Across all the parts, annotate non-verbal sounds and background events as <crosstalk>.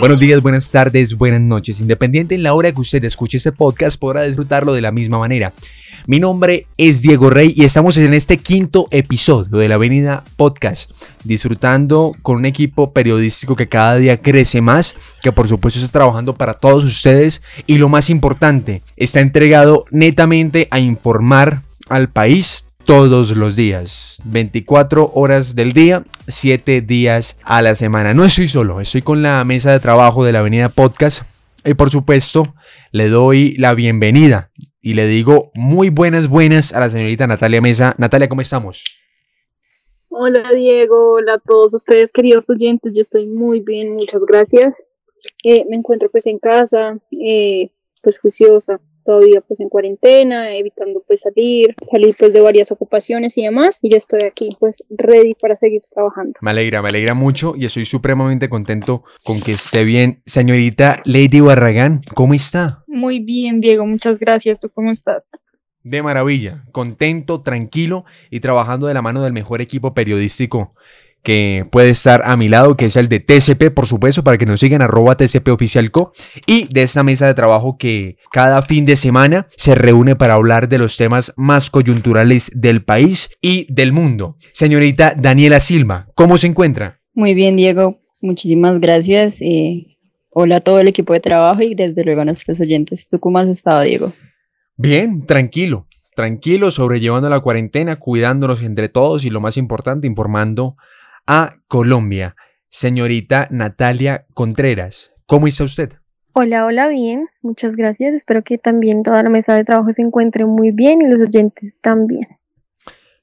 Buenos días, buenas tardes, buenas noches. Independiente en la hora que usted escuche este podcast, podrá disfrutarlo de la misma manera. Mi nombre es Diego Rey y estamos en este quinto episodio de la Avenida Podcast, disfrutando con un equipo periodístico que cada día crece más, que por supuesto está trabajando para todos ustedes y lo más importante, está entregado netamente a informar al país todos los días, 24 horas del día, 7 días a la semana. No estoy solo, estoy con la mesa de trabajo de la Avenida Podcast y por supuesto le doy la bienvenida y le digo muy buenas, buenas a la señorita Natalia Mesa. Natalia, ¿cómo estamos? Hola Diego, hola a todos ustedes queridos oyentes, yo estoy muy bien, muchas gracias. Eh, me encuentro pues en casa, eh, pues juiciosa, todavía pues en cuarentena, evitando pues salir, salir pues de varias ocupaciones y demás, y ya estoy aquí pues ready para seguir trabajando. Me alegra, me alegra mucho y estoy supremamente contento con que esté bien. Señorita Lady Barragán, ¿cómo está? Muy bien, Diego, muchas gracias. ¿Tú cómo estás? De maravilla, contento, tranquilo y trabajando de la mano del mejor equipo periodístico que puede estar a mi lado, que es el de TCP, por supuesto, para que nos sigan arroba TCP Oficial Co. Y de esta mesa de trabajo que cada fin de semana se reúne para hablar de los temas más coyunturales del país y del mundo. Señorita Daniela Silva, ¿cómo se encuentra? Muy bien, Diego. Muchísimas gracias. Eh, hola a todo el equipo de trabajo y desde luego a nuestros oyentes. ¿Tú cómo has estado, Diego? Bien, tranquilo. Tranquilo, sobrellevando la cuarentena, cuidándonos entre todos y lo más importante, informando a Colombia. Señorita Natalia Contreras, ¿cómo está usted? Hola, hola, bien, muchas gracias. Espero que también toda la mesa de trabajo se encuentre muy bien y los oyentes también.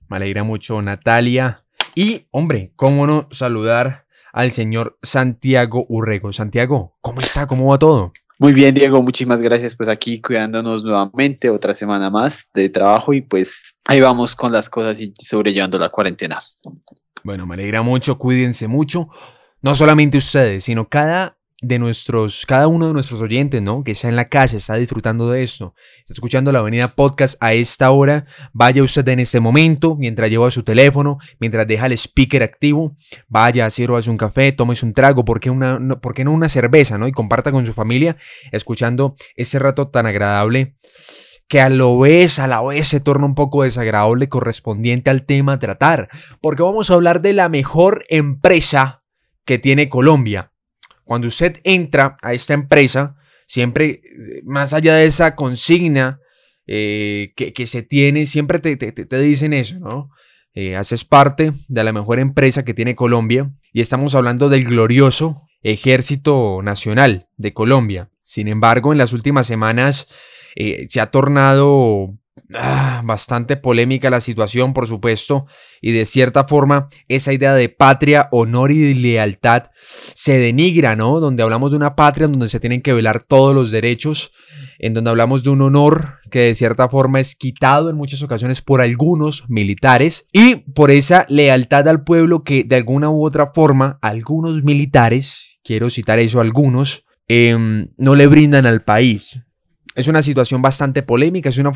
Me alegra mucho, Natalia. Y, hombre, cómo no saludar al señor Santiago Urrego. Santiago, ¿cómo está? ¿Cómo va todo? Muy bien, Diego, muchísimas gracias. Pues aquí cuidándonos nuevamente, otra semana más de trabajo y pues ahí vamos con las cosas y sobrellevando la cuarentena. Bueno, me alegra mucho, cuídense mucho. No solamente ustedes, sino cada de nuestros, cada uno de nuestros oyentes, ¿no? Que está en la casa, está disfrutando de esto, está escuchando la Avenida Podcast a esta hora, vaya usted en este momento, mientras lleva su teléfono, mientras deja el speaker activo, vaya, sírvase un café, tómese un trago, ¿por qué, una, no, ¿por no una cerveza, ¿no? Y comparta con su familia, escuchando ese rato tan agradable que a lo vez, a la vez se torna un poco desagradable correspondiente al tema tratar, porque vamos a hablar de la mejor empresa que tiene Colombia. Cuando usted entra a esta empresa, siempre, más allá de esa consigna eh, que, se tiene, siempre te, te, dicen eso, ¿no? Eh, haces parte de la mejor empresa que tiene Colombia y estamos hablando del glorioso Ejército Nacional de Colombia. Sin embargo, en las últimas semanas eh, se ha tornado ah, bastante polémica la situación, por supuesto, y de cierta forma esa idea de patria, honor y lealtad se denigra, ¿no? Donde hablamos de una patria en donde se tienen que velar todos los derechos, en donde hablamos de un honor que de cierta forma es quitado en muchas ocasiones por algunos militares y por esa lealtad al pueblo que de alguna u otra forma algunos militares, quiero citar eso algunos, em, no le brindan al país es una situación bastante polémica, es una,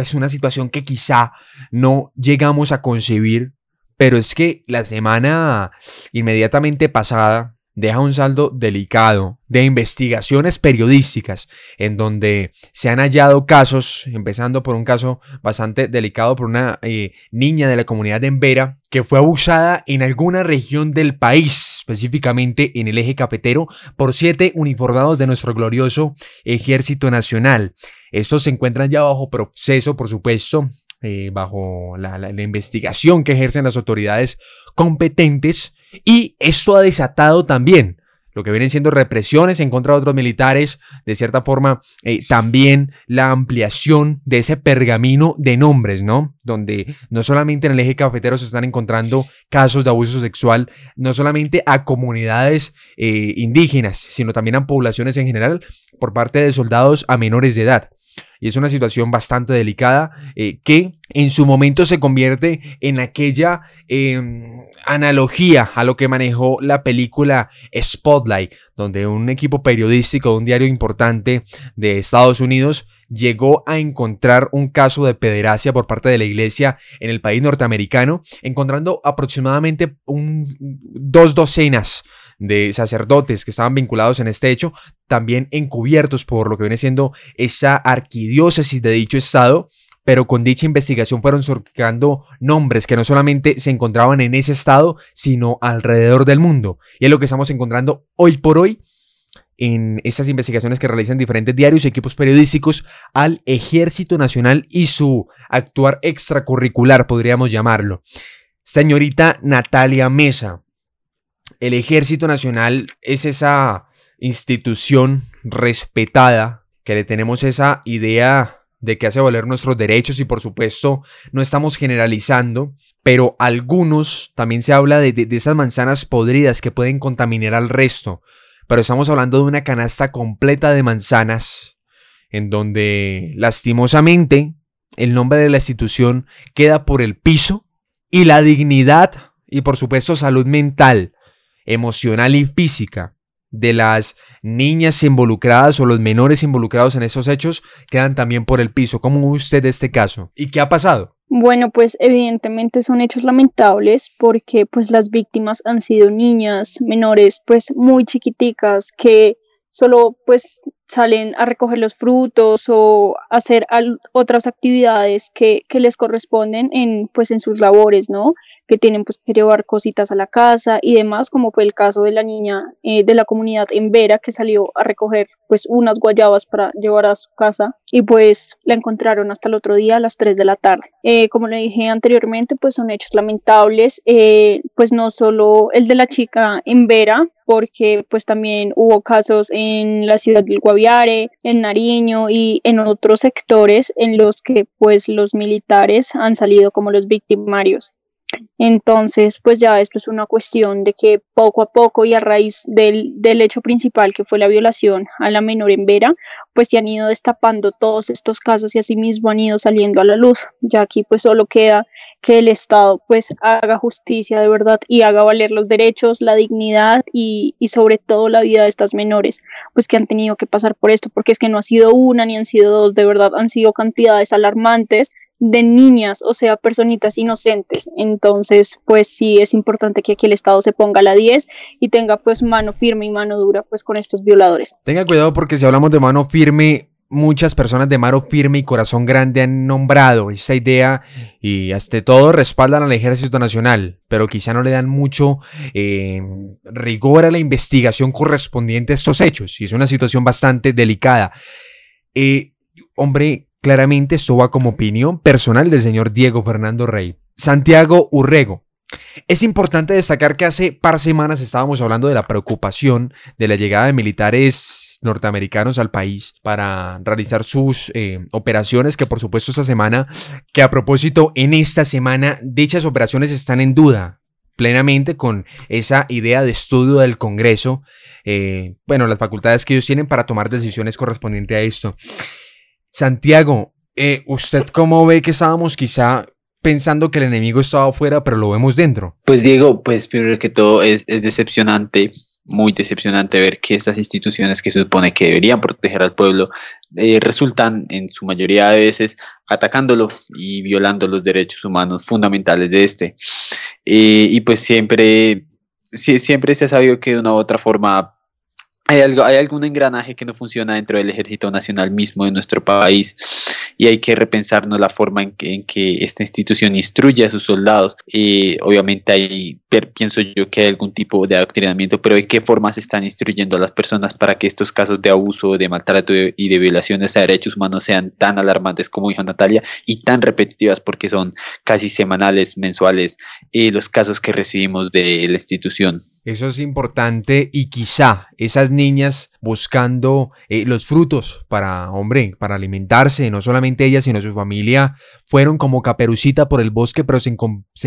es una situación que quizá no llegamos a concebir, pero es que la semana inmediatamente pasada deja un saldo delicado de investigaciones periodísticas en donde se han hallado casos, empezando por un caso bastante delicado por una eh, niña de la comunidad de Embera que fue abusada en alguna región del país, específicamente en el eje cafetero, por siete uniformados de nuestro glorioso Ejército Nacional. Estos se encuentran ya bajo proceso, por supuesto, eh, bajo la investigación que ejercen las autoridades competentes y esto ha desatado también lo que vienen siendo represiones en contra de otros militares, de cierta forma, eh, también la ampliación de ese pergamino de nombres, ¿no? Donde no solamente en el eje cafetero se están encontrando casos de abuso sexual, no solamente a comunidades eh, indígenas, sino también a poblaciones en general por parte de soldados a menores de edad. Y es una situación bastante delicada eh, que en su momento se convierte en aquella em, analogía a lo que manejó la película Spotlight, donde un equipo periodístico de un diario importante de Estados Unidos llegó a encontrar un caso de pederastia por parte de la iglesia en el país norteamericano, encontrando aproximadamente un, dos docenas de sacerdotes que estaban vinculados en este hecho, también encubiertos por lo que viene siendo esa arquidiócesis de dicho estado, pero con dicha investigación fueron surcando nombres que no solamente se encontraban en ese estado, sino alrededor del mundo. Y es lo que estamos encontrando hoy por hoy en estas investigaciones que realizan diferentes diarios y equipos periodísticos al Ejército Nacional y su actuar extracurricular, podríamos llamarlo. Señorita Natalia Mesa, el Ejército Nacional es esa institución respetada que le tenemos esa idea de que hace valer nuestros derechos y por supuesto no estamos generalizando, pero algunos también se habla de, de, esas manzanas podridas que pueden contaminar al resto, pero estamos hablando de una canasta completa de manzanas en donde lastimosamente el nombre de la institución queda por el piso y la dignidad y por supuesto salud mental, emocional y física de las niñas involucradas o los menores involucrados en esos hechos quedan también por el piso. ¿Cómo usted este caso? ¿Y qué ha pasado? Bueno, pues evidentemente son hechos lamentables porque pues las víctimas han sido niñas menores pues muy chiquiticas que solo pues salen a recoger los frutos o hacer otras actividades que, les corresponden en pues en sus labores, ¿no? que tienen pues que llevar cositas a la casa y demás, como fue el caso de la niña eh, de la comunidad en Vera que salió a recoger pues unas guayabas para llevar a su casa y pues la encontraron hasta el otro día a las 3 de la tarde. Eh, como le dije anteriormente, pues son hechos lamentables, eh, pues no solo el de la chica en Vera, porque pues también hubo casos en la ciudad del Guaviare, en Nariño y en otros sectores en los que pues los militares han salido como los victimarios. Entonces, pues ya esto es una cuestión de que poco a poco y a raíz del, del, hecho principal que fue la violación a la menor en Vera, pues se han ido destapando todos estos casos y asimismo han ido saliendo a la luz. Ya aquí pues solo queda que el Estado pues haga justicia de verdad y haga valer los derechos, la dignidad y, y sobre todo la vida de estas menores, pues que han tenido que pasar por esto, porque es que no ha sido una ni han sido dos, de verdad han sido cantidades alarmantes de niñas, o sea, personitas inocentes. Entonces, pues sí es importante que aquí el Estado se ponga a la 10 y tenga pues mano firme y mano dura pues con estos violadores. Tenga cuidado porque si hablamos de mano firme, muchas personas de mano firme y corazón grande han nombrado esa idea y hasta todo respaldan al Ejército Nacional, pero quizá no le dan mucho eh, rigor a la investigación correspondiente a estos hechos y es una situación bastante delicada. Eh, hombre, Claramente esto va como opinión personal del señor Diego Fernando Rey. Santiago Urrego. Es importante destacar que hace par semanas estábamos hablando de la preocupación de la llegada de militares norteamericanos al país para realizar sus eh, operaciones, que por supuesto esta semana, que a propósito en esta semana dichas operaciones están en duda plenamente con esa idea de estudio del Congreso, eh, bueno, las facultades que ellos tienen para tomar decisiones correspondientes a esto. Santiago, eh, ¿usted cómo ve que estábamos quizá pensando que el enemigo estaba afuera, pero lo vemos dentro? Pues Diego, pues primero que todo es, decepcionante, muy decepcionante ver que estas instituciones que se supone que deberían proteger al pueblo eh, resultan en su mayoría de veces atacándolo y violando los derechos humanos fundamentales de este. Eh, y pues siempre, siempre se ha sabido que de una u otra forma hay, algo, hay algún engranaje que no funciona dentro del Ejército Nacional mismo de nuestro país y hay que repensarnos la forma en que, en que esta institución instruye a sus soldados. y obviamente hay, pienso yo que hay algún tipo de adoctrinamiento, pero ¿de qué forma se están instruyendo a las personas para que estos casos de abuso, de maltrato y de violaciones a derechos humanos sean tan alarmantes como dijo Natalia y tan repetitivas porque son casi semanales, mensuales, eh, los casos que recibimos de la institución? Eso es importante y quizá esas niñas buscando eh, los frutos para, hombre, para alimentarse, no solamente ellas, sino su familia, fueron como caperucita por el bosque, pero se,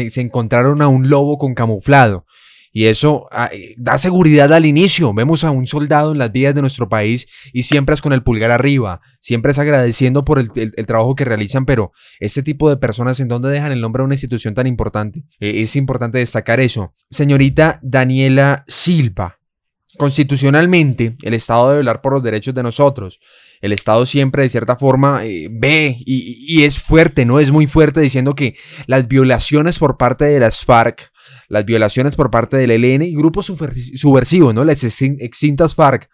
se encontraron a un lobo con camuflado. Y eso ah, eh, da seguridad al inicio. Vemos a un soldado en las vías de nuestro país y siempre es con el pulgar arriba, siempre es agradeciendo por el, trabajo que realizan, pero este tipo de personas en donde dejan el nombre a una institución tan importante. Eh, es importante destacar eso. Señorita Daniela Silva, constitucionalmente el Estado debe velar por los derechos de nosotros. El Estado siempre de cierta forma eh, ve y, y, es fuerte, ¿no? Es muy fuerte diciendo que las violaciones por parte de las FARC, las violaciones por parte del ELN y grupos subversivos, ¿no? Las extintas FARC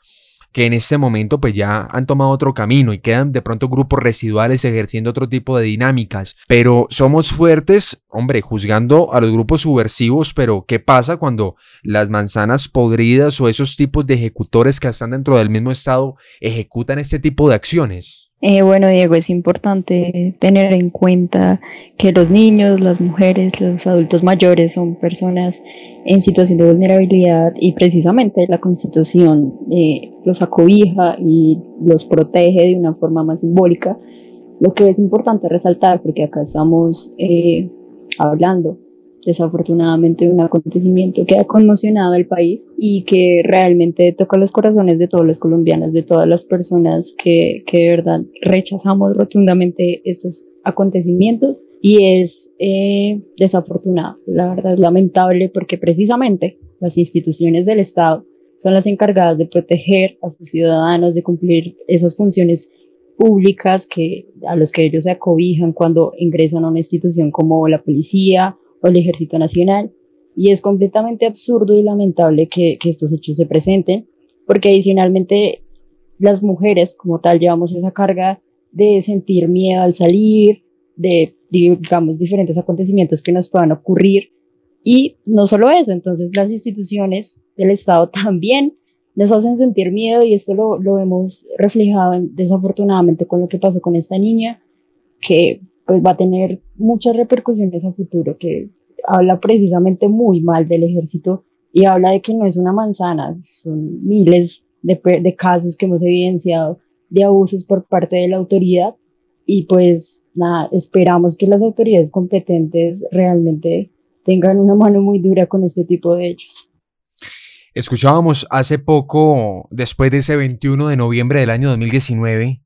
que en este momento pues ya han tomado otro camino y quedan de pronto grupos residuales ejerciendo otro tipo de dinámicas. Pero somos fuertes, hombre, juzgando a los grupos subversivos, pero ¿qué pasa cuando las manzanas podridas o esos tipos de ejecutores que están dentro del mismo estado ejecutan este tipo de acciones? Eh, bueno, Diego, es importante tener en cuenta que los niños, las mujeres, los adultos mayores son personas en situación de vulnerabilidad y precisamente la Constitución eh, los acobija y los protege de una forma más simbólica. Lo que es importante resaltar, porque acá estamos eh, hablando desafortunadamente un acontecimiento que ha conmocionado al país y que realmente toca los corazones de todos los colombianos, de todas las personas que, que de verdad rechazamos rotundamente estos acontecimientos y es eh, desafortunado, la verdad es lamentable porque precisamente las instituciones del Estado son las encargadas de proteger a sus ciudadanos, de cumplir esas funciones públicas que, a los que ellos se acobijan cuando ingresan a una institución como la policía o el Ejército Nacional. Y es completamente absurdo y lamentable que, estos hechos se presenten, porque adicionalmente las mujeres como tal llevamos esa carga de sentir miedo al salir, de, digamos, diferentes acontecimientos que nos puedan ocurrir. Y no solo eso, entonces las instituciones del Estado <laughs> también les hacen sentir miedo y esto lo, lo vemos reflejado desafortunadamente con lo que pasó con esta niña, que pues va a tener muchas repercusiones a futuro, que habla precisamente muy mal del ejército y habla de que no es una manzana, son miles de, de casos que hemos evidenciado de abusos por parte de la autoridad y pues nada, esperamos que las autoridades competentes realmente tengan una mano muy dura con este tipo de hechos. Escuchábamos hace poco, después de ese 21 de noviembre del año 2019,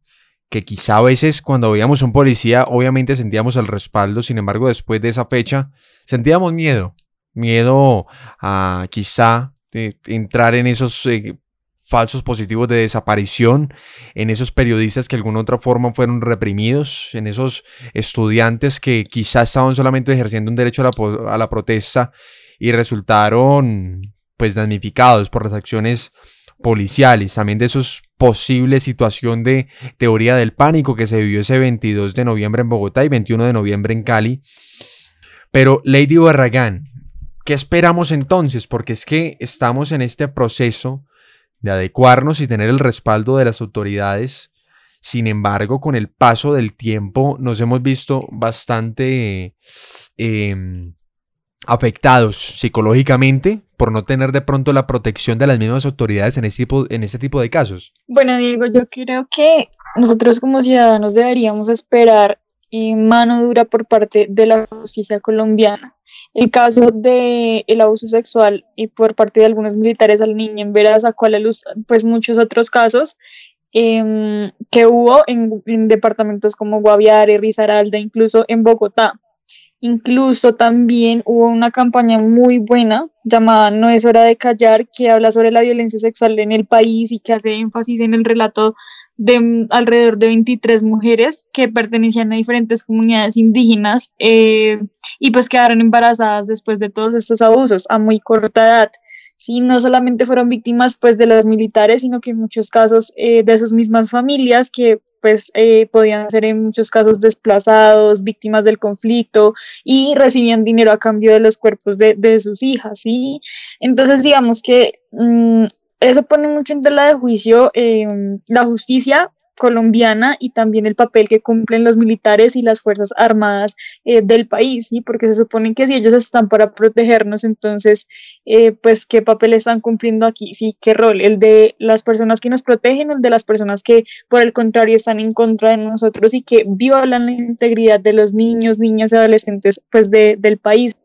que quizá a veces cuando veíamos un policía obviamente sentíamos el respaldo, sin embargo después de esa fecha sentíamos miedo, miedo a quizá entrar en esos eh, falsos positivos de desaparición, en esos periodistas que de alguna otra forma fueron reprimidos, en esos estudiantes que quizá estaban solamente ejerciendo un derecho a la, a la protesta y resultaron pues damnificados por las acciones policiales, también de esos posible situación de teoría del pánico que se vivió ese 22 de noviembre en Bogotá y 21 de noviembre en Cali. Pero Lady Barragán, ¿qué esperamos entonces? Porque es que estamos en este proceso de adecuarnos y tener el respaldo de las autoridades. Sin embargo, con el paso del tiempo nos hemos visto bastante em, afectados psicológicamente por no tener de pronto la protección de las mismas autoridades en este tipo, en este tipo de casos? Bueno, Diego, yo creo que nosotros como ciudadanos deberíamos esperar mano dura por parte de la justicia colombiana. El caso del el abuso sexual y por parte de algunos militares al niño en Vera a la luz pues muchos otros casos em, que hubo en, en, departamentos como Guaviare, Risaralda, incluso en Bogotá. Incluso también hubo una campaña muy buena llamada No es hora de callar, que habla sobre la violencia sexual en el país y que hace énfasis en el relato de alrededor de 23 mujeres que pertenecían a diferentes comunidades indígenas eh, y pues quedaron embarazadas después de todos estos abusos a muy corta edad. Sí, no solamente fueron víctimas pues de los militares, sino que en muchos casos eh, de sus mismas familias que pues eh, podían ser en muchos casos desplazados, víctimas del conflicto y recibían dinero a cambio de los cuerpos de, de sus hijas, ¿sí? Entonces digamos que mmm, eso pone mucho en tela de juicio eh, la justicia colombiana y también el papel que cumplen los militares y las fuerzas armadas eh, del país, ¿sí? porque se supone que si ellos están para protegernos, entonces, eh, pues, ¿qué papel están cumpliendo aquí? ¿Sí? ¿Qué rol? ¿El de las personas que nos protegen o el de las personas que, por el contrario, están en contra de nosotros y que violan la integridad de los niños, niñas y adolescentes, pues, de, del país?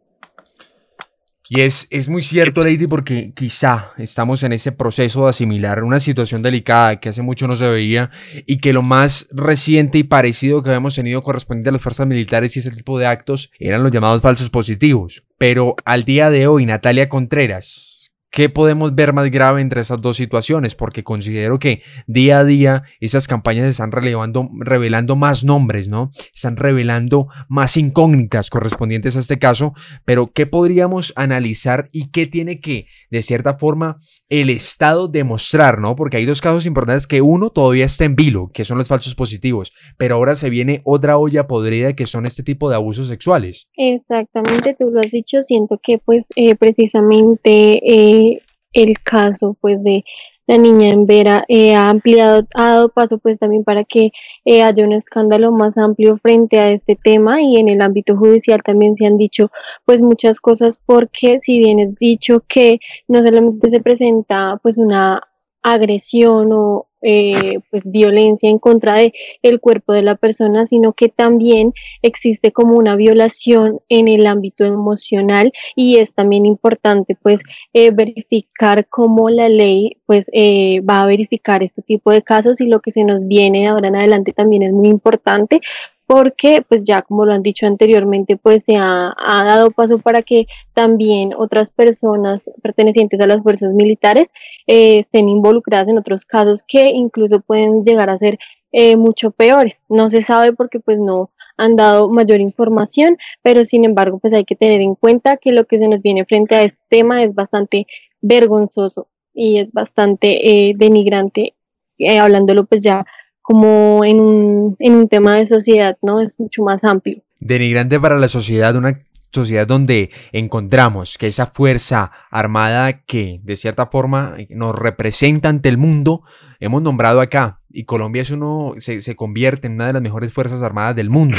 Y es, es muy cierto, Lady, porque quizá estamos en ese proceso de asimilar una situación delicada que hace mucho no se veía y que lo más reciente y parecido que habíamos tenido correspondiente a las fuerzas militares y ese tipo de actos eran los llamados falsos positivos. Pero al día de hoy, Natalia Contreras, ¿Qué podemos ver más grave entre esas dos situaciones? Porque considero que día a día esas campañas están revelando más nombres, ¿no? Están revelando más incógnitas correspondientes a este caso, pero ¿qué podríamos analizar y qué tiene que, de cierta forma, el Estado demostrar, ¿no? Porque hay dos casos importantes que uno todavía está en vilo, que son los falsos positivos, pero ahora se viene otra olla podrida que son este tipo de abusos sexuales. Exactamente, tú lo has dicho, siento que pues eh, precisamente... Eh, el caso pues de la niña en Vera eh, ha ampliado, ha dado paso pues también para que eh, haya un escándalo más amplio frente a este tema y en el ámbito judicial también se han dicho pues muchas cosas porque si bien es dicho que no solamente se presenta pues una agresión o eh, pues violencia en contra de el cuerpo de la persona, sino que también existe como una violación en el ámbito emocional y es también importante pues eh, verificar cómo la ley pues eh, va a verificar este tipo de casos y lo que se nos viene de ahora en adelante también es muy importante porque pues ya como lo han dicho anteriormente pues se ha, dado paso para que también otras personas pertenecientes a las fuerzas militares eh, estén involucradas en otros casos que incluso pueden llegar a ser eh, mucho peores. No se sabe porque pues no han dado mayor información, pero sin embargo pues hay que tener en cuenta que lo que se nos viene frente a este tema es bastante vergonzoso y es bastante eh, denigrante, hablándolo pues ya como en un, en un tema de sociedad, ¿no? Es mucho más amplio. Denigrante para la sociedad, una sociedad donde encontramos que esa fuerza armada que de cierta forma nos representa ante el mundo, hemos nombrado acá, y Colombia es uno, se, se convierte en una de las mejores fuerzas armadas del mundo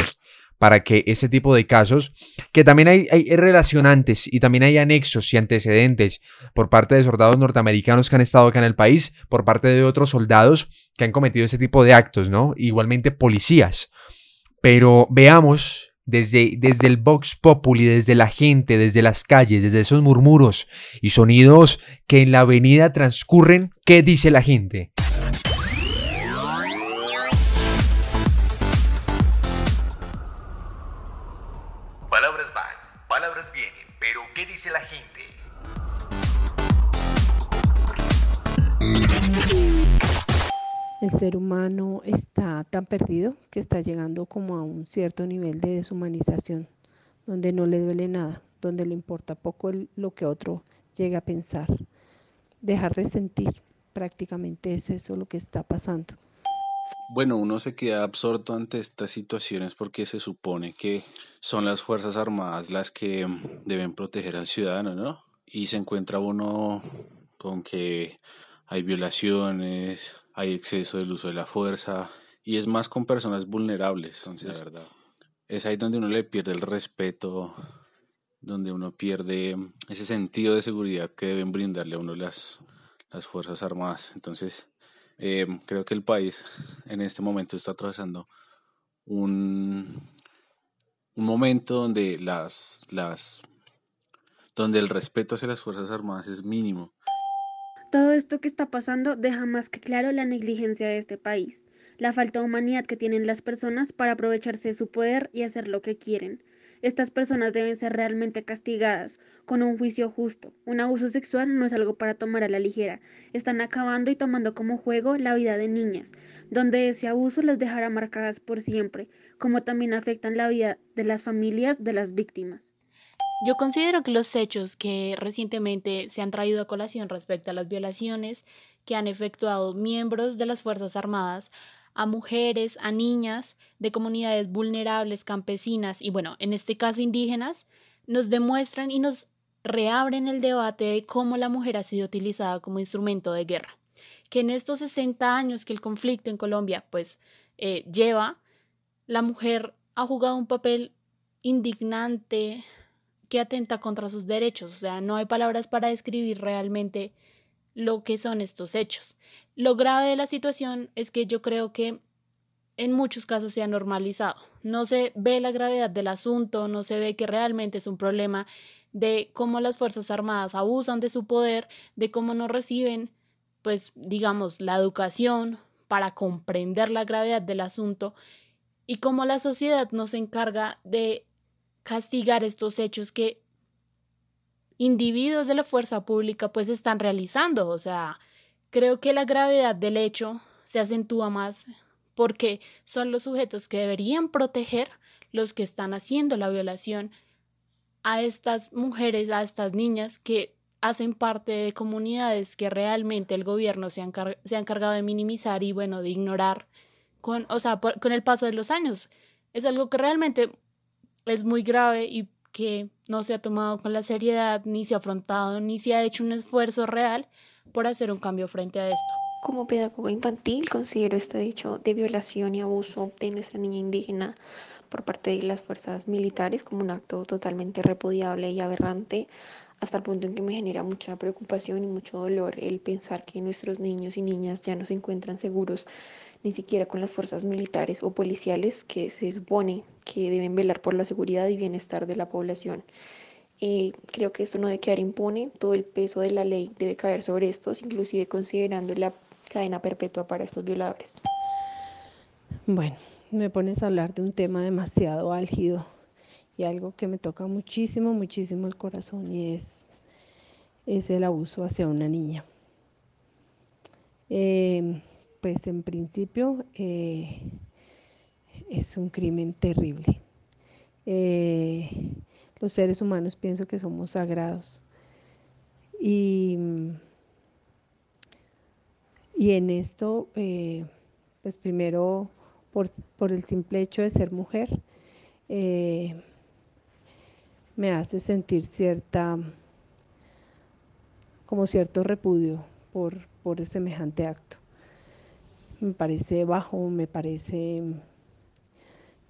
para que ese tipo de casos, que también hay, hay, relacionantes y también hay anexos y antecedentes por parte de soldados norteamericanos que han estado acá en el país, por parte de otros soldados que han cometido ese tipo de actos, ¿no? Igualmente policías. Pero veamos desde, desde el Vox Populi, desde la gente, desde las calles, desde esos murmuros y sonidos que en la avenida transcurren, ¿qué dice la gente? El ser humano está tan perdido que está llegando como a un cierto nivel de deshumanización, donde no le duele nada, donde le importa poco lo que otro llegue a pensar. Dejar de sentir, prácticamente es eso lo que está pasando. Bueno, uno se queda absorto ante estas situaciones porque se supone que son las Fuerzas Armadas las que deben proteger al ciudadano, ¿no? Y se encuentra uno con que hay violaciones, hay exceso del uso de la fuerza y es más con personas vulnerables, entonces, verdad. Es ahí donde uno le pierde el respeto, donde uno pierde ese sentido de seguridad que deben brindarle a uno las, las Fuerzas Armadas. Entonces, eh, creo que el país en este momento está atravesando un, un momento donde las, las donde el respeto hacia las Fuerzas Armadas es mínimo. Todo esto que está pasando deja más que claro la negligencia de este país, la falta de humanidad que tienen las personas para aprovecharse de su poder y hacer lo que quieren. Estas personas deben ser realmente castigadas, con un juicio justo. Un abuso sexual no es algo para tomar a la ligera. Están acabando y tomando como juego la vida de niñas, donde ese abuso las dejará marcadas por siempre, como también afectan la vida de las familias de las víctimas. Yo considero que los hechos que recientemente se han traído a colación respecto a las violaciones que han efectuado miembros de las Fuerzas Armadas a mujeres, a niñas de comunidades vulnerables, campesinas y bueno, en este caso indígenas, nos demuestran y nos reabren el debate de cómo la mujer ha sido utilizada como instrumento de guerra. Que en estos 60 años que el conflicto en Colombia pues eh, lleva, la mujer ha jugado un papel indignante que atenta contra sus derechos. O sea, no hay palabras para describir realmente lo que son estos hechos. Lo grave de la situación es que yo creo que en muchos casos se ha normalizado. No se ve la gravedad del asunto, no se ve que realmente es un problema de cómo las Fuerzas Armadas abusan de su poder, de cómo no reciben, pues, digamos, la educación para comprender la gravedad del asunto y cómo la sociedad no se encarga de castigar estos hechos que individuos de la fuerza pública pues están realizando. O sea, creo que la gravedad del hecho se acentúa más porque son los sujetos que deberían proteger los que están haciendo la violación a estas mujeres, a estas niñas que hacen parte de comunidades que realmente el gobierno se, se ha encargado de minimizar y bueno, de ignorar con, o sea, con el paso de los años. Es algo que realmente es muy grave y que no se ha tomado con la seriedad, ni se ha afrontado, ni se ha hecho un esfuerzo real por hacer un cambio frente a esto. Como pedagoga infantil considero este hecho de violación y abuso de nuestra niña indígena por parte de las fuerzas militares como un acto totalmente repudiable y aberrante, hasta el punto en que me genera mucha preocupación y mucho dolor el pensar que nuestros niños y niñas ya no se encuentran seguros ni siquiera con las fuerzas militares o policiales que se supone que deben velar por la seguridad y bienestar de la población. Eh, creo que esto no debe quedar impune, todo el peso de la ley debe caer sobre estos, inclusive considerando la cadena perpetua para estos violadores. Bueno, me pones a hablar de un tema demasiado álgido y algo que me toca muchísimo, muchísimo el corazón y es, es el abuso hacia una niña. Eh, pues en principio eh, es un crimen terrible. Eh, los seres humanos pienso que somos sagrados. Y, y en esto, eh, pues primero por, por, el simple hecho de ser mujer, me hace sentir cierta, como cierto repudio por, por semejante acto me parece bajo, me parece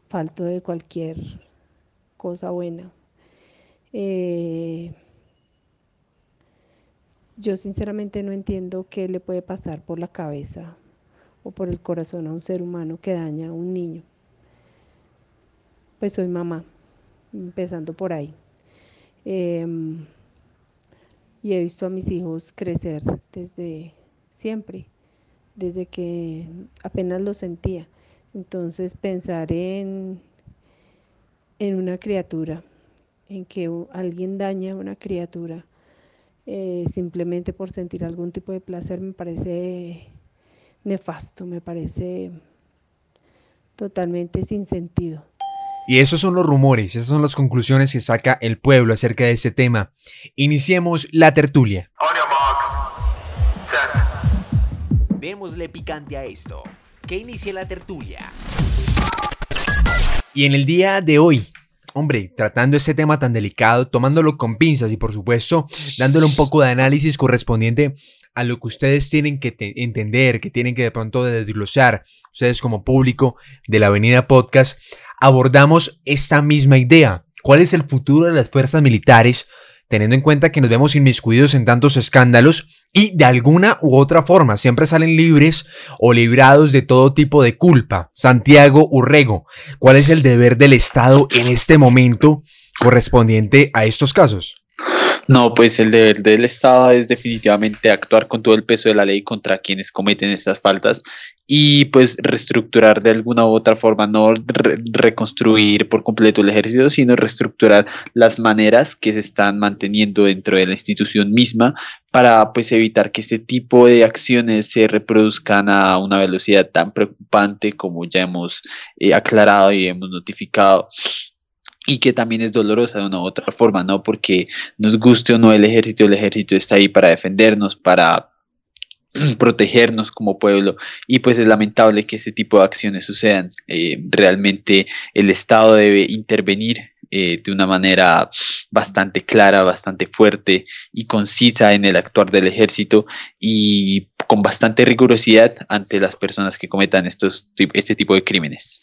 falto de cualquier cosa buena. Eh, yo sinceramente no entiendo qué le puede pasar por la cabeza o por el corazón a un ser humano que daña a un niño. Pues soy mamá, empezando por ahí. Em, y he visto a mis hijos crecer desde siempre desde que apenas lo sentía. Entonces pensar en, en una criatura, en que alguien daña a una criatura eh, simplemente por sentir algún tipo de placer me parece nefasto, me parece totalmente sin sentido. Y esos son los rumores, esas son las conclusiones que saca el pueblo acerca de este tema. Iniciemos la tertulia. Démosle picante a esto. Que inicie la tertulia. Y en el día de hoy, hombre, tratando este tema tan delicado, tomándolo con pinzas y por supuesto dándole un poco de análisis correspondiente a lo que ustedes tienen que entender, que tienen que de pronto desglosar, ustedes como público de la Avenida Podcast, abordamos esta misma idea. ¿Cuál es el futuro de las fuerzas militares? Teniendo en cuenta que nos vemos inmiscuidos en tantos escándalos y de alguna u otra forma siempre salen libres o librados de todo tipo de culpa. Santiago Urrego, ¿cuál es el deber del Estado en este momento correspondiente a estos casos? No, pues el deber del Estado es definitivamente actuar con todo el peso de la ley contra quienes cometen estas faltas y pues reestructurar de alguna u otra forma, no reconstruir por completo el ejército, sino reestructurar las maneras que se están manteniendo dentro de la institución misma para pues evitar que este tipo de acciones se reproduzcan a una velocidad tan preocupante como ya hemos eh, aclarado y hemos notificado y que también es dolorosa de una u otra forma, ¿no? Porque nos guste o no el ejército, el ejército está ahí para defendernos, para <clears throat> protegernos como pueblo y pues es lamentable que este tipo de acciones sucedan. Eh, realmente el Estado debe intervenir eh, de una manera bastante clara, bastante fuerte y concisa en el actuar del ejército y con bastante rigurosidad ante las personas que cometan estos, este tipo de crímenes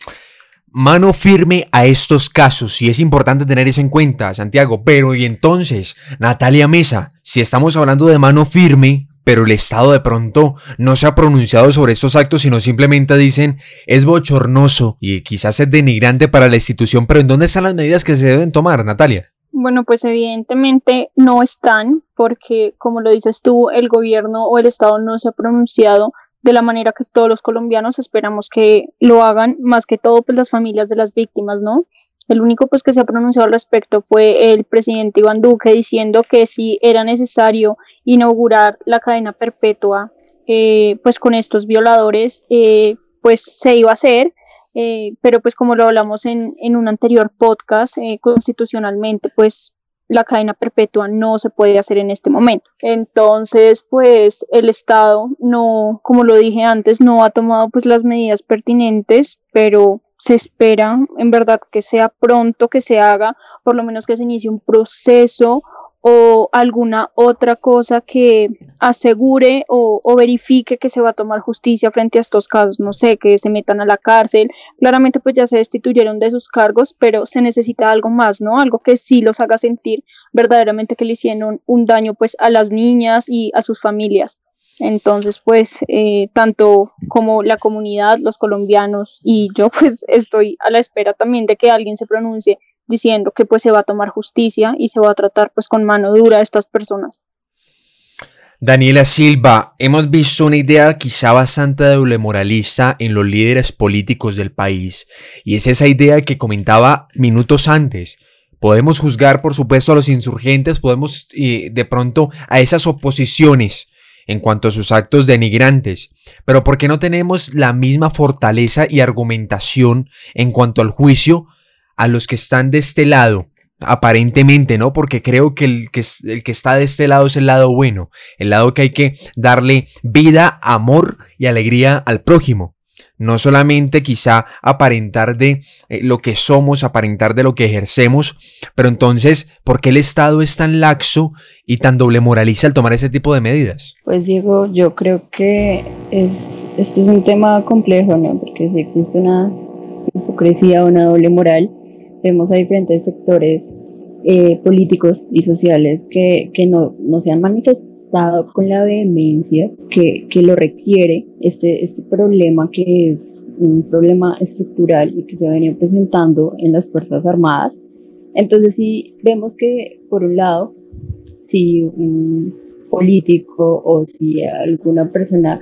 mano firme a estos casos y es importante tener eso en cuenta, Santiago. Pero y entonces, Natalia Mesa, si estamos hablando de mano firme, pero el Estado de pronto no se ha pronunciado sobre estos actos, sino simplemente dicen es bochornoso y quizás es denigrante para la institución, pero ¿en dónde están las medidas que se deben tomar, Natalia? Bueno, pues evidentemente no están, porque como lo dices tú, el gobierno o el Estado no se ha pronunciado de la manera que todos los colombianos esperamos que lo hagan, más que todo pues las familias de las víctimas, ¿no? El único pues que se ha pronunciado al respecto fue el presidente Iván Duque diciendo que si era necesario inaugurar la cadena perpetua eh, pues con estos violadores eh, pues se iba a hacer eh, pero pues como lo hablamos en, en un anterior podcast, constitucionalmente pues la cadena perpetua no se puede hacer en este momento. Entonces, pues el Estado no, como lo dije antes, no ha tomado pues las medidas pertinentes, pero se espera en verdad que sea pronto que se haga, por lo menos que se inicie un proceso o alguna otra cosa que asegure o, verifique que se va a tomar justicia frente a estos casos, no sé, que se metan a la cárcel. Claramente pues ya se destituyeron de sus cargos, pero se necesita algo más, ¿no? Algo que sí los haga sentir verdaderamente que le hicieron un daño pues a las niñas y a sus familias. Entonces, pues, eh, tanto como la comunidad, los colombianos y yo, <laughs> pues, estoy a la espera también de que alguien se pronuncie diciendo que pues se va a tomar justicia y se va a tratar pues con mano dura a estas personas. Daniela Silva, hemos visto una idea quizá bastante doble moralista en los líderes políticos del país, y es esa idea que comentaba minutos antes. Podemos juzgar, por supuesto, a los insurgentes, podemos eh, de pronto a esas oposiciones en cuanto a sus actos denigrantes, pero ¿por qué no tenemos la misma fortaleza y argumentación en cuanto al juicio a los que están de este lado, aparentemente, ¿no? Porque creo que el, que el que está de este lado es el lado bueno, el lado que hay que darle vida, amor y alegría al prójimo. No solamente quizá aparentar de eh, lo que somos, aparentar de lo que ejercemos, pero entonces, ¿por qué el Estado es tan laxo y tan doble moraliza al tomar ese tipo de medidas? Pues Diego, yo creo que es, esto es un tema complejo, ¿no? Porque si existe una hipocresía o una doble moral, vemos a diferentes sectores eh, políticos y sociales que, no, se han manifestado con la vehemencia que, que, lo requiere este, este problema que es un problema estructural y que se ha venido presentando en las Fuerzas Armadas. Entonces sí vemos que por un lado, si un político o si alguna persona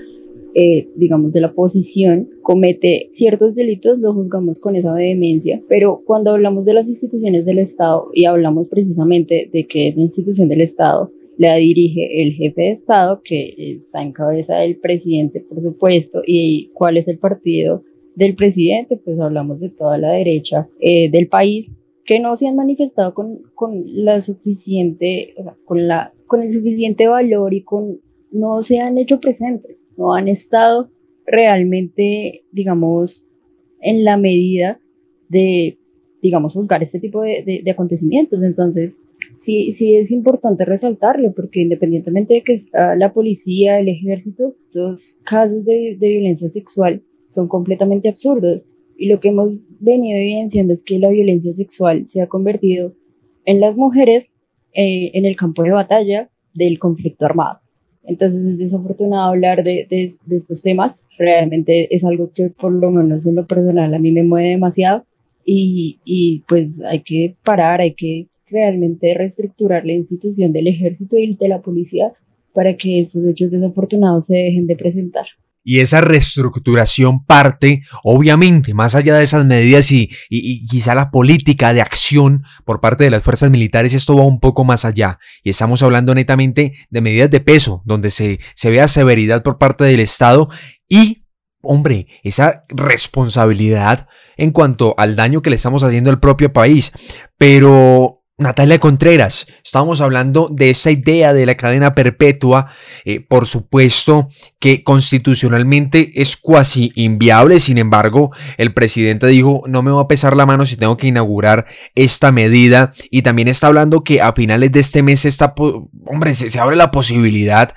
eh, digamos, de la oposición comete ciertos delitos, lo juzgamos con esa vehemencia, pero cuando hablamos de las instituciones del Estado y hablamos precisamente de que esa institución del Estado la dirige el jefe de Estado, que está en cabeza del presidente, por supuesto, y cuál es el partido del presidente, pues hablamos de toda la derecha eh, del país, que no se han manifestado con, con la suficiente, con, la, con el suficiente valor y con no se han hecho presentes no han estado realmente, digamos, en la medida de, digamos, juzgar este tipo de, acontecimientos. Entonces, sí, sí es importante resaltarlo, porque independientemente de que está la policía, el ejército, los casos de, violencia sexual son completamente absurdos. Y lo que hemos venido evidenciando es que la violencia sexual se ha convertido en las mujeres eh, en el campo de batalla del conflicto armado. Entonces es desafortunado hablar de, de, estos temas. Realmente es algo que por lo menos en lo personal a mí me mueve demasiado y, y pues hay que parar, hay que realmente reestructurar la institución del ejército y de la policía para que estos hechos desafortunados se dejen de presentar. Y esa reestructuración parte, obviamente, más allá de esas medidas y, quizá la política de acción por parte de las fuerzas militares, esto va un poco más allá. Y estamos hablando netamente de medidas de peso, donde se, se vea severidad por parte del Estado y, hombre, esa responsabilidad en cuanto al daño que le estamos haciendo al propio país. Pero Natalia Contreras, estábamos hablando de esa idea de la cadena perpetua, eh, por supuesto que constitucionalmente es cuasi inviable, sin embargo, el presidente dijo, no me va a pesar la mano si tengo que inaugurar esta medida, y también está hablando que a finales de este mes está, hombre, se, abre la posibilidad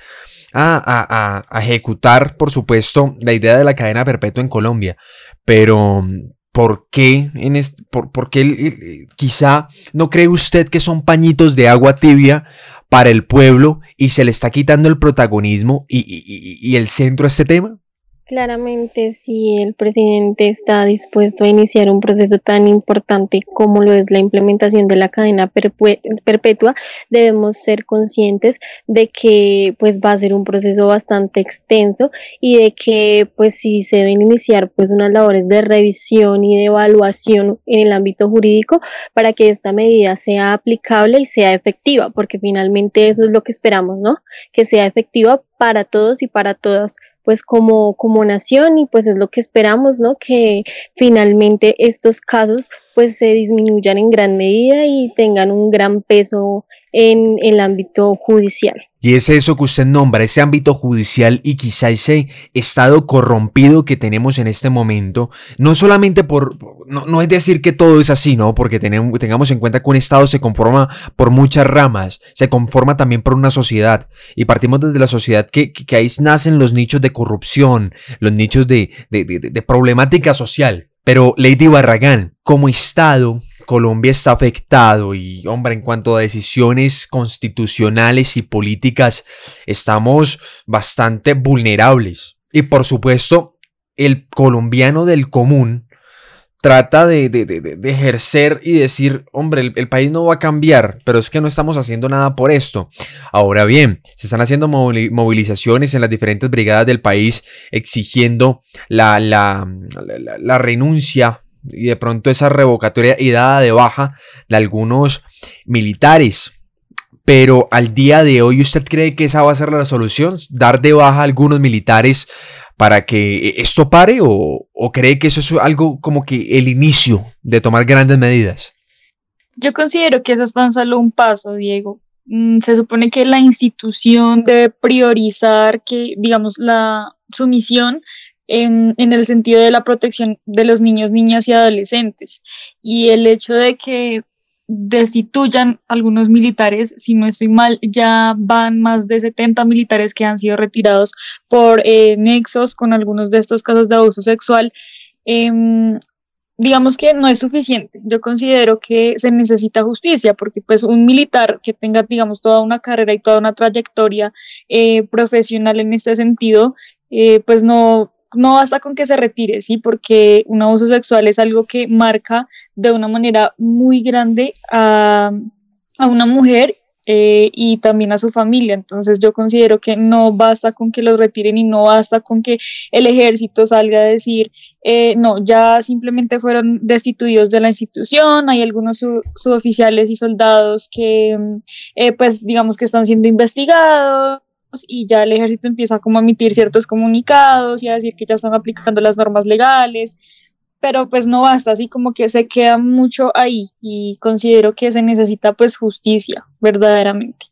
a, a ejecutar, por supuesto, la idea de la cadena perpetua en Colombia, pero ¿Por qué, en por, qué quizá no cree usted que son pañitos de agua tibia para el pueblo y se le está quitando el protagonismo y, el centro a este tema? Claramente, si el presidente está dispuesto a iniciar un proceso tan importante como lo es la implementación de la cadena perpetua, debemos ser conscientes de que pues va a ser un proceso bastante extenso y de que pues si se deben iniciar pues unas labores de revisión y de evaluación en el ámbito jurídico para que esta medida sea aplicable y sea efectiva, porque finalmente eso es lo que esperamos, ¿no? Que sea efectiva para todos y para todas pues como, como nación y pues es lo que esperamos, ¿no? Que finalmente estos casos pues se disminuyan en gran medida y tengan un gran peso en el ámbito judicial. Y es eso que usted nombra, ese ámbito judicial y quizá ese estado corrompido que tenemos en este momento, no solamente por, no, es decir que todo es así, ¿no? Porque tenemos, tengamos en cuenta que un estado se conforma por muchas ramas, se conforma también por una sociedad. Y partimos desde la sociedad que, que, ahí nacen los nichos de corrupción, los nichos de, de, de problemática social. Pero Lady Barragán, como estado, Colombia está afectado y, hombre, en cuanto a decisiones constitucionales y políticas, estamos bastante vulnerables. Y por supuesto, el colombiano del común trata de, ejercer y decir, hombre, el, país no va a cambiar, pero es que no estamos haciendo nada por esto. Ahora bien, se están haciendo movilizaciones en las diferentes brigadas del país exigiendo la, la renuncia y de pronto esa revocatoria y dada de baja de algunos militares. Pero al día de hoy, ¿usted cree que esa va a ser la solución? ¿Dar de baja a algunos militares para que esto pare? ¿O, o cree que eso es algo como que el inicio de tomar grandes medidas? Yo considero que eso es tan solo un paso, Diego. Mm, se supone que la institución debe priorizar que, digamos, la sumisión en, el sentido de la protección de los niños, niñas y adolescentes. Y el hecho de que destituyan algunos militares, si no estoy mal, ya van más de 70 militares que han sido retirados por eh, nexos con algunos de estos casos de abuso sexual. Em, digamos que no es suficiente. Yo considero que se necesita justicia porque pues un militar que tenga, digamos, toda una carrera y toda una trayectoria eh, profesional en este sentido, eh, pues no no basta con que se retire, ¿sí? Porque un abuso sexual es algo que marca de una manera muy grande a, una mujer eh, y también a su familia. Entonces yo considero que no basta con que los retiren y no basta con que el ejército salga a decir, eh, no, ya simplemente fueron destituidos de la institución, hay algunos suboficiales y soldados que, eh, pues digamos que están siendo investigados y ya el ejército empieza como a emitir ciertos comunicados y a decir que ya están aplicando las normas legales, pero pues no basta, así como que se queda mucho ahí y considero que se necesita pues justicia, verdaderamente.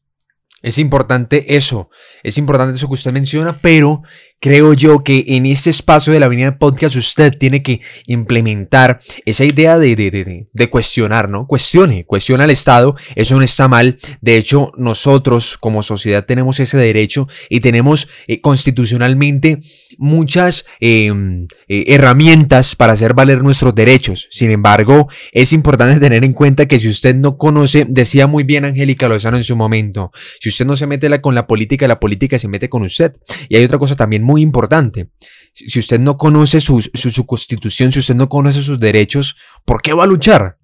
Es importante eso, es importante eso que usted menciona, pero creo yo que en este espacio de la Avenida Podcast usted tiene que implementar esa idea de, cuestionar, ¿no? Cuestione, cuestiona al Estado, eso no está mal. De hecho, nosotros como sociedad tenemos ese derecho y tenemos eh, constitucionalmente muchas em, eh, herramientas para hacer valer nuestros derechos. Sin embargo, es importante tener en cuenta que si usted no conoce, decía muy bien Angélica Lozano en su momento, si usted no se mete con la política, la política se mete con usted. Y hay otra cosa también muy importante. Si usted no conoce su, constitución, si usted no conoce sus derechos, ¿por qué va a luchar?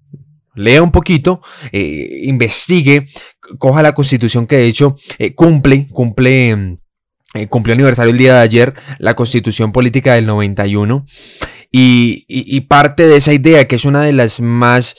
Lea un poquito, eh, investigue, coja la constitución que de hecho eh, cumple, cumple, eh, cumplió aniversario el día de ayer, la constitución política del 91. Y, parte de esa idea, que es una de las más,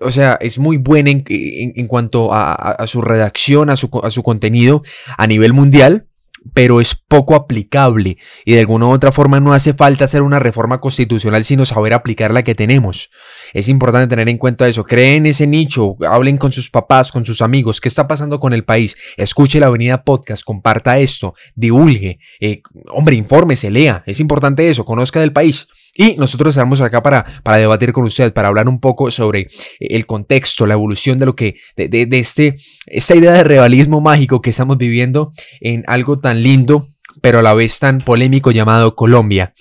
o sea, es muy buena en, cuanto a, su redacción, a su, a su contenido a nivel mundial, pero es poco aplicable y de alguna u otra forma no hace falta hacer una reforma constitucional sino saber aplicar la que tenemos. Es importante tener en cuenta eso. Creen ese nicho, hablen con sus papás, con sus amigos, qué está pasando con el país. Escuche la Avenida Podcast, comparta esto, divulgue, eh, hombre, infórmese, lea. Es importante eso, conozca del país. Y nosotros estamos acá para, para debatir con usted, para hablar un poco sobre el contexto, la evolución de lo que, de, de, este, esta idea de realismo mágico que estamos viviendo en algo tan lindo, pero a la vez tan polémico llamado Colombia.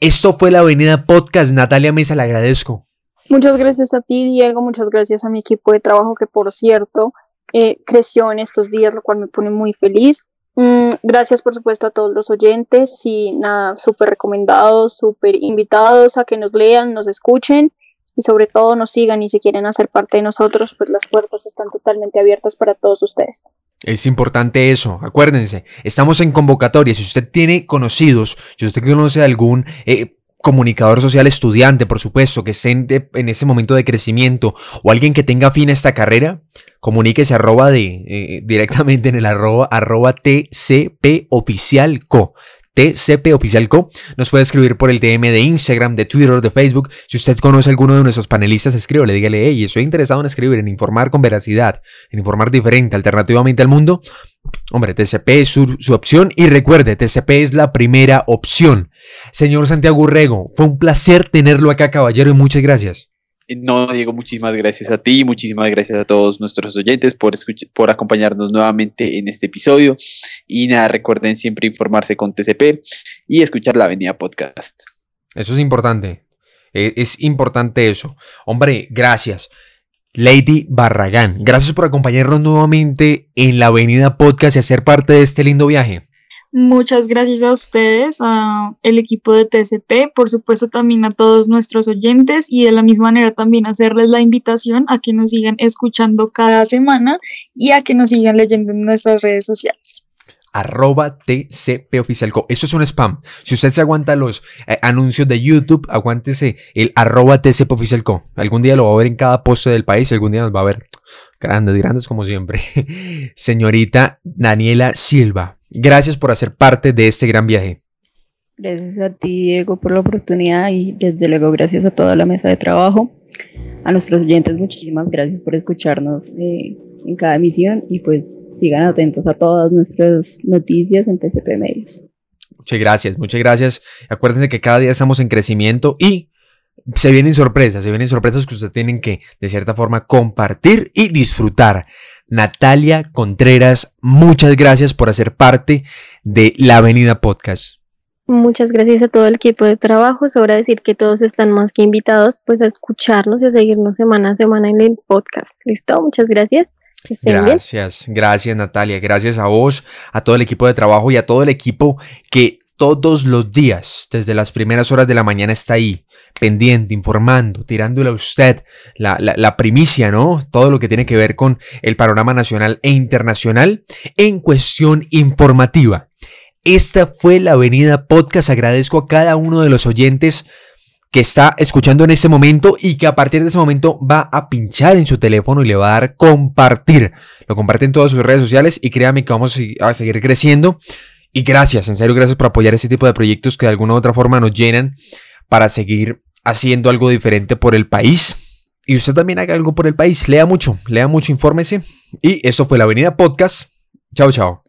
Esto fue la Avenida Podcast. Natalia Mesa, le agradezco. Muchas gracias a ti, Diego. Muchas gracias a mi equipo de trabajo que, por cierto, eh, creció en estos días, lo cual me pone muy feliz. Mm, gracias por supuesto a todos los oyentes y nada, súper recomendados, súper invitados a que nos lean, nos escuchen y sobre todo nos sigan y si quieren hacer parte de nosotros, pues las puertas están totalmente abiertas para todos ustedes. Es importante eso, acuérdense, estamos en convocatoria, si usted tiene conocidos, si usted conoce algún... Eh, comunicador social estudiante, por supuesto, que esté en, ese momento de crecimiento o alguien que tenga fin a esta carrera, comuníquese arroba de, eh, directamente en el arroba, arroba TCP oficial Oficial Co. Nos puede escribir por el DM de Instagram, de Twitter, de Facebook. Si usted conoce a alguno de nuestros panelistas, escríbale, dígale, hey, estoy interesado en escribir, en informar con veracidad, en informar diferente, alternativamente al mundo. Hombre, TCP es su, su, opción y recuerde, TCP es la primera opción. Señor Santiago Urrego, fue un placer tenerlo acá, caballero, y muchas gracias. No, Diego, muchísimas gracias a ti, muchísimas gracias a todos nuestros oyentes por, por acompañarnos nuevamente en este episodio. Y nada, recuerden siempre informarse con TCP y escuchar la Avenida Podcast. Eso es importante. E, es importante eso. Hombre, gracias. Lady Barragán, gracias por acompañarnos nuevamente en la Avenida Podcast y hacer parte de este lindo viaje. Muchas gracias a ustedes, a el equipo de TCP, por supuesto también a todos nuestros oyentes y de la misma manera también hacerles la invitación a que nos sigan escuchando cada semana y a que nos sigan leyendo en nuestras redes sociales arroba TCP Oficial Eso es un spam. Si usted se aguanta los eh, anuncios de YouTube, aguántese el arroba Oficial Algún día lo va a ver en cada poste del país, algún día nos va a ver grandes, grandes como siempre. <laughs> Señorita Daniela Silva, Gracias por hacer parte de este gran viaje. Gracias a ti, Diego, por la oportunidad y desde luego gracias a toda la mesa de trabajo. A nuestros oyentes, muchísimas gracias por escucharnos eh, en cada emisión y pues sigan atentos a todas nuestras noticias en TCP Medios. Muchas gracias, muchas gracias. Acuérdense que cada día estamos en crecimiento y se vienen sorpresas, se vienen sorpresas que ustedes tienen que de cierta forma compartir y disfrutar. Natalia Contreras, muchas gracias por hacer parte de la Avenida Podcast. Muchas gracias a todo el equipo de trabajo. Sobra decir que todos están más que invitados pues a escucharnos y a seguirnos semana a semana en el podcast. ¿Listo? Muchas gracias. Gracias, gracias Natalia, gracias a vos, a todo el equipo de trabajo y a todo el equipo que todos los días, desde las primeras horas de la mañana está ahí, pendiente, informando, tirándole a usted la, primicia, ¿no? Todo lo que tiene que ver con el panorama nacional e internacional en cuestión informativa. Esta fue la Avenida Podcast. Agradezco a cada uno de los oyentes que está escuchando en este momento y que a partir de ese momento va a pinchar en su teléfono y le va a dar compartir. Lo comparte en todas sus redes sociales y créame que vamos a seguir creciendo. Y gracias, en serio, gracias por apoyar este tipo de proyectos que de alguna u otra forma nos llenan para seguir haciendo algo diferente por el país. Y usted también haga algo por el país. Lea mucho, lea mucho, infórmese. Y eso fue la Avenida Podcast. Chao, chao.